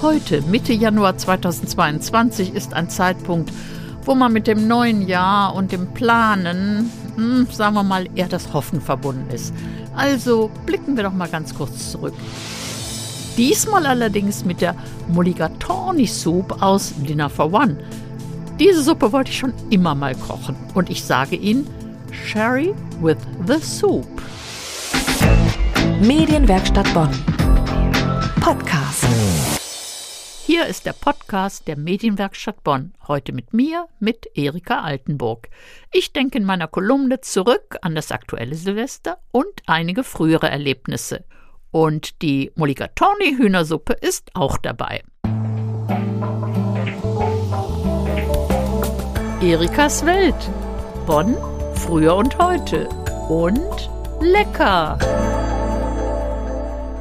Heute, Mitte Januar 2022, ist ein Zeitpunkt, wo man mit dem neuen Jahr und dem Planen, hm, sagen wir mal, eher das Hoffen verbunden ist. Also blicken wir doch mal ganz kurz zurück. Diesmal allerdings mit der Mulligatawny Soup aus Dinner for One. Diese Suppe wollte ich schon immer mal kochen und ich sage Ihnen, Sherry with the Soup. Medienwerkstatt Bonn. Podcast. Hier ist der Podcast der Medienwerkstatt Bonn. Heute mit mir, mit Erika Altenburg. Ich denke in meiner Kolumne zurück an das aktuelle Silvester und einige frühere Erlebnisse. Und die Mulligatawny Hühnersuppe ist auch dabei. Erikas Welt. Bonn, früher und heute. Und lecker.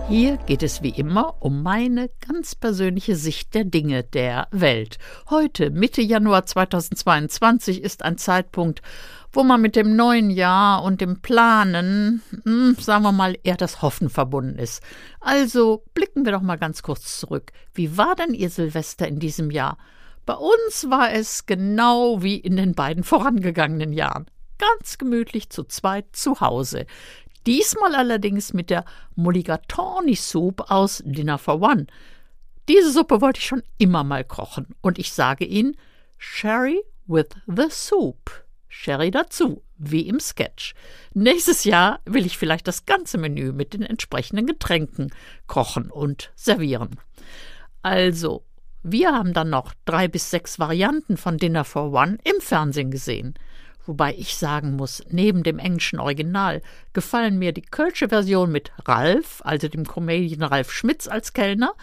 Hier geht es wie immer um meine ganz persönliche Sicht der Dinge der Welt. Heute, Mitte Januar 2022, ist ein Zeitpunkt, wo man mit dem neuen Jahr und dem Planen, hm, sagen wir mal, eher das Hoffen verbunden ist. Also blicken wir doch mal ganz kurz zurück. Wie war denn Ihr Silvester in diesem Jahr? Bei uns war es genau wie in den beiden vorangegangenen Jahren. Ganz gemütlich zu zweit zu Hause. Diesmal allerdings mit der Mulligatawny Soup aus Dinner for One. Diese Suppe wollte ich schon immer mal kochen und ich sage Ihnen Sherry with the Soup. Sherry dazu, wie im Sketch. Nächstes Jahr will ich vielleicht das ganze Menü mit den entsprechenden Getränken kochen und servieren. Also, wir haben dann noch drei bis sechs Varianten von Dinner for One im Fernsehen gesehen. Wobei ich sagen muss, neben dem englischen Original gefallen mir die kölsche Version mit Ralf, also dem Comedian Ralf Schmitz als Kellner,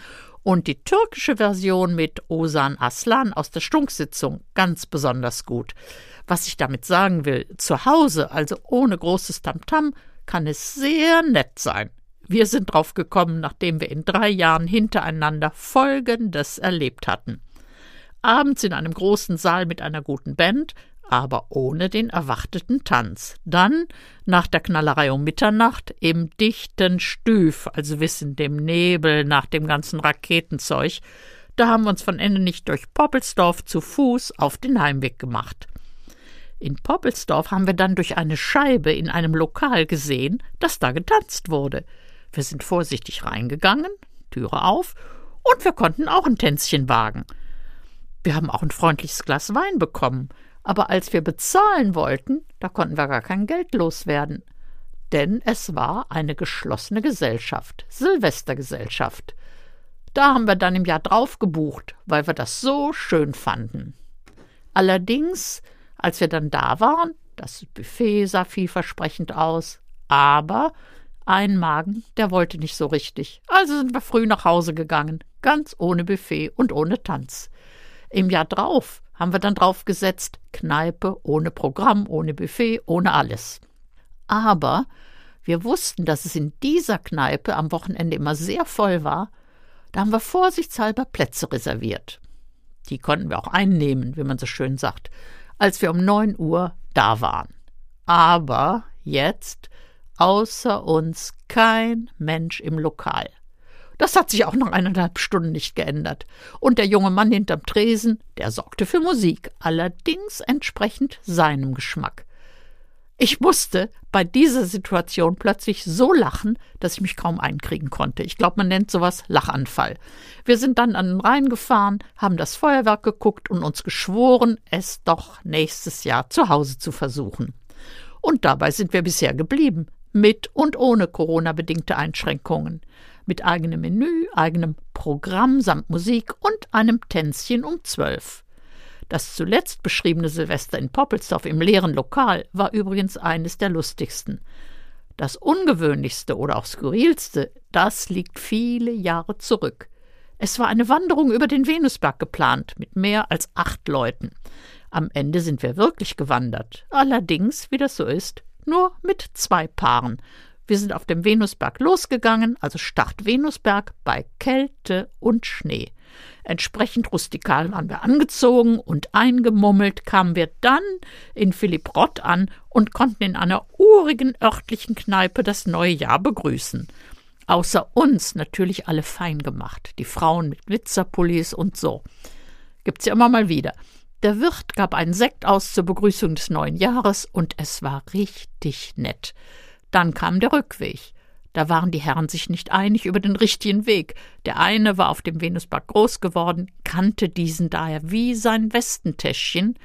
und die türkische Version mit Osan Aslan aus der Stunksitzung ganz besonders gut. Was ich damit sagen will, zu Hause, also ohne großes Tamtam, -Tam, kann es sehr nett sein. Wir sind drauf gekommen, nachdem wir in drei Jahren hintereinander Folgendes erlebt hatten. Abends in einem großen Saal mit einer guten Band aber ohne den erwarteten Tanz. Dann, nach der Knallerei um Mitternacht, im dichten Stüf, also wissen dem Nebel nach dem ganzen Raketenzeug, da haben wir uns von Ende nicht durch Poppelsdorf zu Fuß auf den Heimweg gemacht. In Poppelsdorf haben wir dann durch eine Scheibe in einem Lokal gesehen, dass da getanzt wurde. Wir sind vorsichtig reingegangen, Türe auf, und wir konnten auch ein Tänzchen wagen. Wir haben auch ein freundliches Glas Wein bekommen, aber als wir bezahlen wollten, da konnten wir gar kein Geld loswerden. Denn es war eine geschlossene Gesellschaft, Silvestergesellschaft. Da haben wir dann im Jahr drauf gebucht, weil wir das so schön fanden. Allerdings, als wir dann da waren, das Buffet sah vielversprechend aus, aber ein Magen, der wollte nicht so richtig. Also sind wir früh nach Hause gegangen, ganz ohne Buffet und ohne Tanz. Im Jahr drauf haben wir dann draufgesetzt, Kneipe ohne Programm, ohne Buffet, ohne alles. Aber wir wussten, dass es in dieser Kneipe am Wochenende immer sehr voll war, da haben wir vorsichtshalber Plätze reserviert. Die konnten wir auch einnehmen, wie man so schön sagt, als wir um neun Uhr da waren. Aber jetzt außer uns kein Mensch im Lokal. Das hat sich auch nach eineinhalb Stunden nicht geändert. Und der junge Mann hinterm Tresen, der sorgte für Musik, allerdings entsprechend seinem Geschmack. Ich musste bei dieser Situation plötzlich so lachen, dass ich mich kaum einkriegen konnte. Ich glaube, man nennt sowas Lachanfall. Wir sind dann an den Rhein gefahren, haben das Feuerwerk geguckt und uns geschworen, es doch nächstes Jahr zu Hause zu versuchen. Und dabei sind wir bisher geblieben, mit und ohne Corona-bedingte Einschränkungen mit eigenem Menü, eigenem Programm samt Musik und einem Tänzchen um zwölf. Das zuletzt beschriebene Silvester in Poppelsdorf im leeren Lokal war übrigens eines der lustigsten. Das ungewöhnlichste oder auch skurrilste, das liegt viele Jahre zurück. Es war eine Wanderung über den Venusberg geplant, mit mehr als acht Leuten. Am Ende sind wir wirklich gewandert, allerdings, wie das so ist, nur mit zwei Paaren, wir sind auf dem Venusberg losgegangen, also Start Venusberg bei Kälte und Schnee. Entsprechend rustikal waren wir angezogen und eingemummelt kamen wir dann in Philipp Rott an und konnten in einer urigen örtlichen Kneipe das neue Jahr begrüßen. Außer uns natürlich alle fein gemacht, die Frauen mit Glitzerpullis und so. Gibt's ja immer mal wieder. Der Wirt gab einen Sekt aus zur Begrüßung des neuen Jahres und es war richtig nett. Dann kam der Rückweg. Da waren die Herren sich nicht einig über den richtigen Weg. Der eine war auf dem Venusberg groß geworden, kannte diesen daher wie sein Westentäschchen,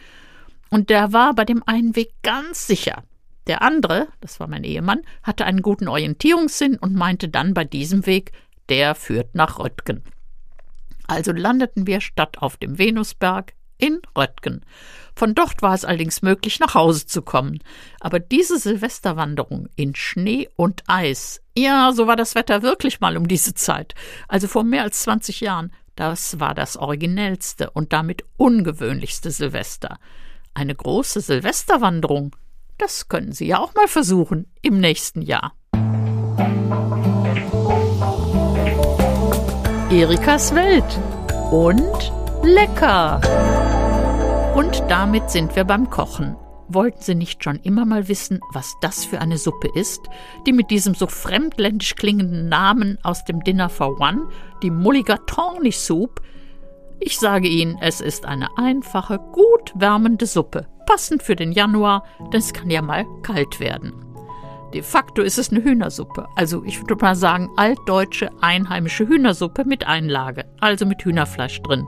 und der war bei dem einen Weg ganz sicher. Der andere, das war mein Ehemann, hatte einen guten Orientierungssinn und meinte dann bei diesem Weg, der führt nach Röttgen. Also landeten wir statt auf dem Venusberg in Röttgen. Von dort war es allerdings möglich, nach Hause zu kommen. Aber diese Silvesterwanderung in Schnee und Eis, ja, so war das Wetter wirklich mal um diese Zeit, also vor mehr als 20 Jahren, das war das originellste und damit ungewöhnlichste Silvester. Eine große Silvesterwanderung, das können Sie ja auch mal versuchen im nächsten Jahr. Erikas Welt und lecker. Und damit sind wir beim Kochen. Wollten Sie nicht schon immer mal wissen, was das für eine Suppe ist, die mit diesem so fremdländisch klingenden Namen aus dem Dinner for One, die Mulligatawny Soup? Ich sage Ihnen, es ist eine einfache, gut wärmende Suppe, passend für den Januar, denn es kann ja mal kalt werden. De facto ist es eine Hühnersuppe. Also ich würde mal sagen, altdeutsche einheimische Hühnersuppe mit Einlage, also mit Hühnerfleisch drin.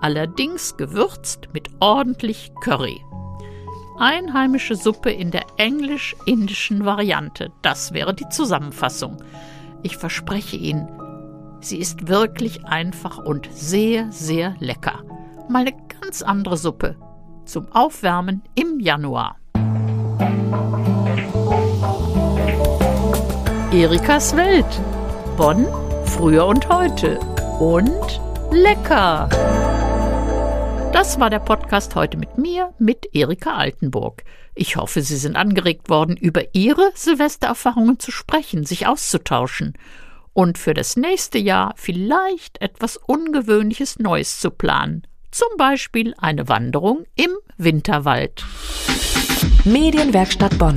Allerdings gewürzt mit ordentlich Curry. Einheimische Suppe in der englisch-indischen Variante. Das wäre die Zusammenfassung. Ich verspreche Ihnen, sie ist wirklich einfach und sehr, sehr lecker. Mal eine ganz andere Suppe zum Aufwärmen im Januar. Erikas Welt. Bonn, früher und heute. Und lecker. Das war der Podcast heute mit mir, mit Erika Altenburg. Ich hoffe, Sie sind angeregt worden, über Ihre Silvestererfahrungen zu sprechen, sich auszutauschen und für das nächste Jahr vielleicht etwas Ungewöhnliches Neues zu planen. Zum Beispiel eine Wanderung im Winterwald. Medienwerkstatt Bonn.